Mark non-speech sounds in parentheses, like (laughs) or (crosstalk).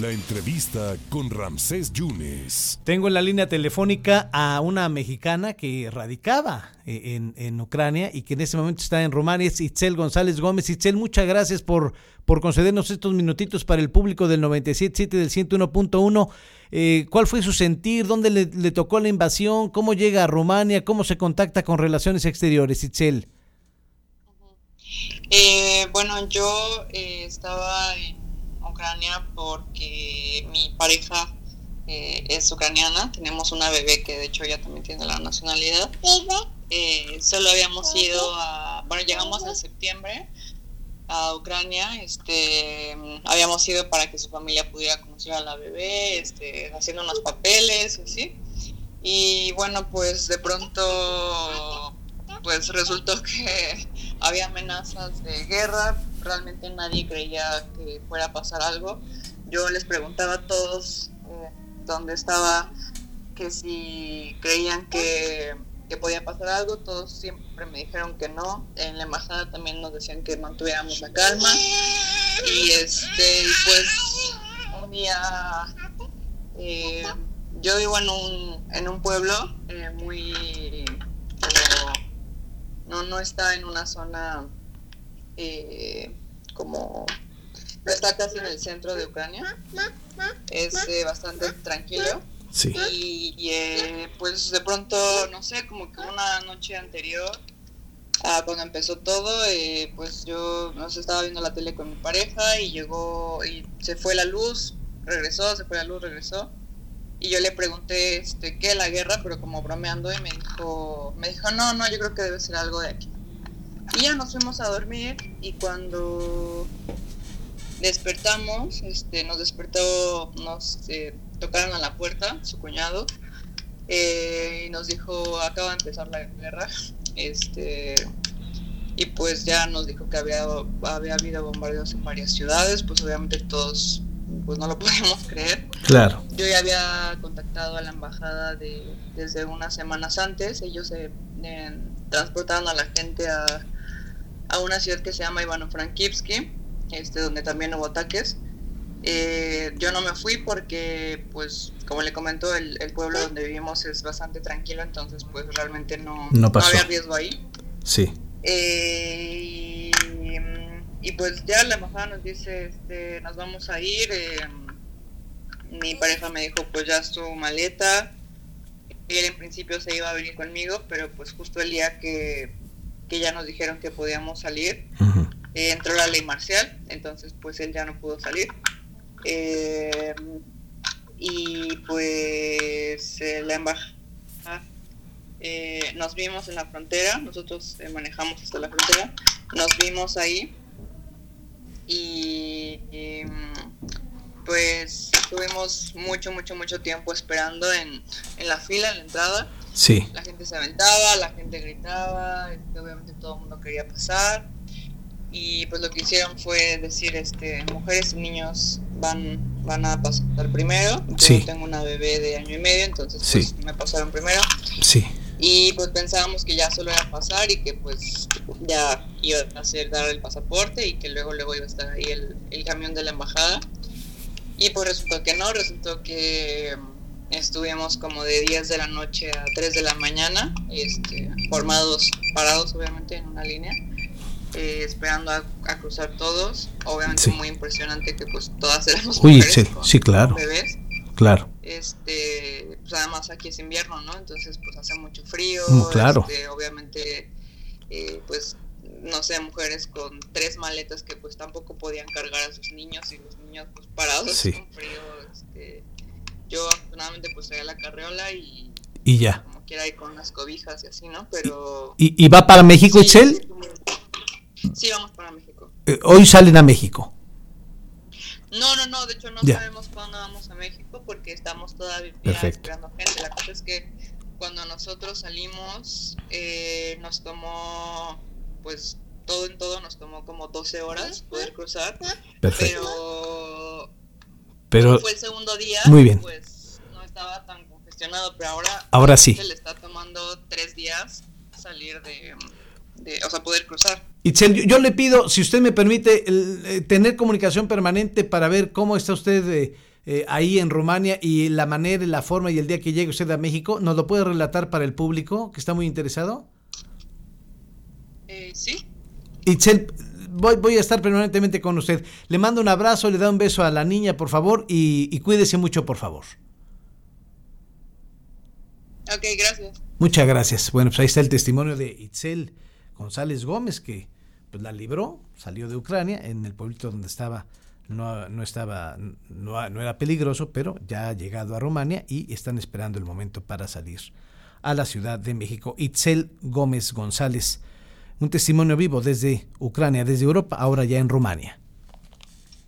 La entrevista con Ramsés Yunes. Tengo en la línea telefónica a una mexicana que radicaba eh, en, Ucrania y que en ese momento está en Rumania, es Itzel González Gómez. Itzel, muchas gracias por, por concedernos estos minutitos para el público del 97.7 del 101.1. Eh, ¿Cuál fue su sentir? ¿Dónde le, le, tocó la invasión? ¿Cómo llega a Rumania? ¿Cómo se contacta con Relaciones Exteriores, Itzel? Eh, bueno, yo eh, estaba en Ucrania porque mi pareja eh, es ucraniana, tenemos una bebé que de hecho ya también tiene la nacionalidad. Eh, solo habíamos ido a, bueno, llegamos en septiembre a Ucrania, este, habíamos ido para que su familia pudiera conocer a la bebé, este, haciendo unos papeles y así. Y bueno, pues de pronto, pues resultó que había amenazas de guerra, realmente nadie creía que fuera a pasar algo. Yo les preguntaba a todos eh, dónde estaba, que si creían que, podía pasar algo, todos siempre me dijeron que no. En la embajada también nos decían que mantuviéramos la calma. Y este, pues un día eh, yo vivo en un, en un pueblo eh, muy no, no está en una zona eh, como está casi en el centro de Ucrania. Es eh, bastante tranquilo. Sí. Y, eh, pues de pronto, no sé, como que una noche anterior a cuando empezó todo, pues yo no sé, estaba viendo la tele con mi pareja y llegó y se fue la luz, regresó, se fue la luz, regresó. Y yo le pregunté, este, ¿qué la guerra? Pero como bromeando y me dijo, me dijo, no, no, yo creo que debe ser algo de aquí. Y ya nos fuimos a dormir y cuando despertamos, este, nos despertó, nos eh, tocaron a la puerta, su cuñado, eh, y nos dijo, acaba de empezar la guerra, este, y pues ya nos dijo que había, había habido bombardeos en varias ciudades, pues obviamente todos pues no lo (laughs) podemos creer. Claro. Yo ya había contactado a la embajada de, desde unas semanas antes, ellos se eh, transportaron a la gente a, a una ciudad que se llama Ivano-Frankivsky, este, donde también hubo ataques. Eh, yo no me fui porque, pues, como le comentó, el, el, pueblo donde vivimos es bastante tranquilo, entonces, pues, realmente no, no, había riesgo ahí. Sí. Eh, y, pues ya la embajada nos dice, este, nos vamos a ir. Eh, mi pareja me dijo, pues ya su maleta. Él en principio se iba a venir conmigo, pero pues justo el día que que ya nos dijeron que podíamos salir. Eh, entró la ley marcial, entonces pues él ya no pudo salir. Eh, y pues eh, la embajada, nos vimos en la frontera, nosotros manejamos hasta la frontera, nos vimos ahí y, y pues estuvimos mucho, mucho, mucho tiempo esperando en, en la fila, en la entrada Sí. La gente se aventaba, la gente gritaba, este, obviamente todo el mundo quería pasar. Y pues lo que hicieron fue decir, este, mujeres y niños van, van a pasar primero. Yo tengo una bebé de año y medio, entonces pues, me pasaron primero. Sí. Y pues pensábamos que ya solo era pasar y que pues ya iba a hacer dar el pasaporte y que luego luego iba a estar ahí el, el camión de la embajada. Y pues resultó que no, resultó que Estuvimos como de 10 de la noche a 3 de la mañana, este, formados, parados obviamente en una línea, eh, esperando a, cruzar todos. Obviamente muy impresionante que pues todas éramos mujeres sí, claro. bebés. Claro. Este, pues además aquí es invierno, ¿no? Entonces pues hace mucho frío. Mm, claro. Este, obviamente, eh, pues no sé, mujeres con tres maletas que pues tampoco podían cargar a sus niños y los niños pues parados con frío, este, yo afortunadamente pues traía la carreola y, y ya. Como quiera ir con unas cobijas y así, ¿no? Pero... ¿Y, va para México, sí, Sí, vamos para México. Eh, hoy salen a México. No, no, no, de hecho no sabemos cuándo vamos a México porque estamos todavía esperando gente. La cosa es que cuando nosotros salimos eh, nos tomó, pues todo en todo nos tomó como 12 horas poder cruzar. Perfecto. Pero pero fue el segundo día, muy bien. pues no estaba tan congestionado, pero ahora, ahora sí. le está tomando tres días salir de, o sea, poder cruzar. Itzel, yo, le pido, si usted me permite, eh, tener comunicación permanente para ver cómo está usted eh, eh, ahí en Rumania y la manera, la forma y el día que llegue usted a México. ¿Nos lo puede relatar para el público que está muy interesado? sí. Itzel, voy, voy, a estar permanentemente con usted. Le mando un abrazo, le da un beso a la niña, por favor, y, y cuídese mucho, por favor. Ok, gracias. Muchas gracias. Bueno, pues ahí está el testimonio de Itzel González Gómez, que pues la libró, salió de Ucrania, en el pueblito donde estaba, no, no estaba, no, no, era peligroso, pero ya ha llegado a Rumania y están esperando el momento para salir a la Ciudad de México. Itzel Gómez González, un testimonio vivo desde Ucrania, desde Europa, ahora ya en Rumania.